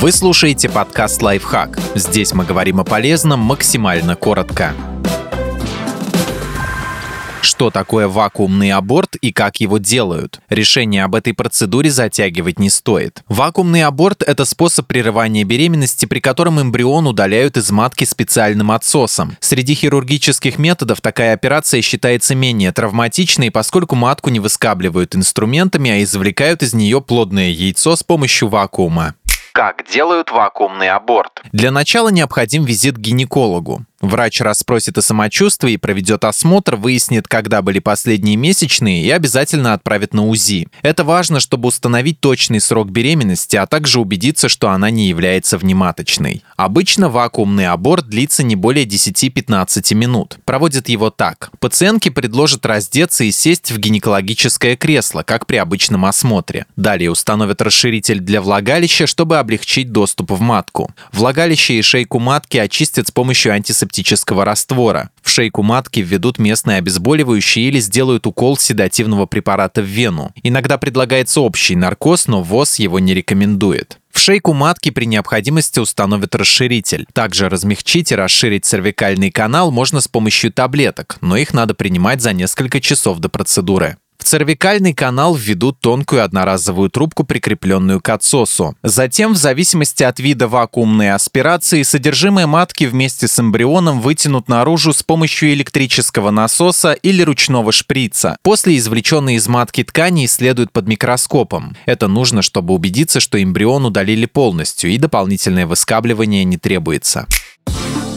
Вы слушаете подкаст «Лайфхак». Здесь мы говорим о полезном максимально коротко. Что такое вакуумный аборт и как его делают? Решение об этой процедуре затягивать не стоит. Вакуумный аборт – это способ прерывания беременности, при котором эмбрион удаляют из матки специальным отсосом. Среди хирургических методов такая операция считается менее травматичной, поскольку матку не выскабливают инструментами, а извлекают из нее плодное яйцо с помощью вакуума. Как делают вакуумный аборт? Для начала необходим визит к гинекологу. Врач расспросит о самочувствии, проведет осмотр, выяснит, когда были последние месячные и обязательно отправит на УЗИ. Это важно, чтобы установить точный срок беременности, а также убедиться, что она не является внематочной. Обычно вакуумный аборт длится не более 10-15 минут. Проводят его так. Пациентке предложат раздеться и сесть в гинекологическое кресло, как при обычном осмотре. Далее установят расширитель для влагалища, чтобы облегчить доступ в матку. Влагалище и шейку матки очистят с помощью антисептического антисептического раствора. В шейку матки введут местное обезболивающее или сделают укол седативного препарата в вену. Иногда предлагается общий наркоз, но ВОЗ его не рекомендует. В шейку матки при необходимости установят расширитель. Также размягчить и расширить cervicальный канал можно с помощью таблеток, но их надо принимать за несколько часов до процедуры. В цервикальный канал введут тонкую одноразовую трубку, прикрепленную к отсосу. Затем, в зависимости от вида вакуумной аспирации, содержимое матки вместе с эмбрионом вытянут наружу с помощью электрического насоса или ручного шприца. После извлеченной из матки ткани исследуют под микроскопом. Это нужно, чтобы убедиться, что эмбрион удалили полностью и дополнительное выскабливание не требуется.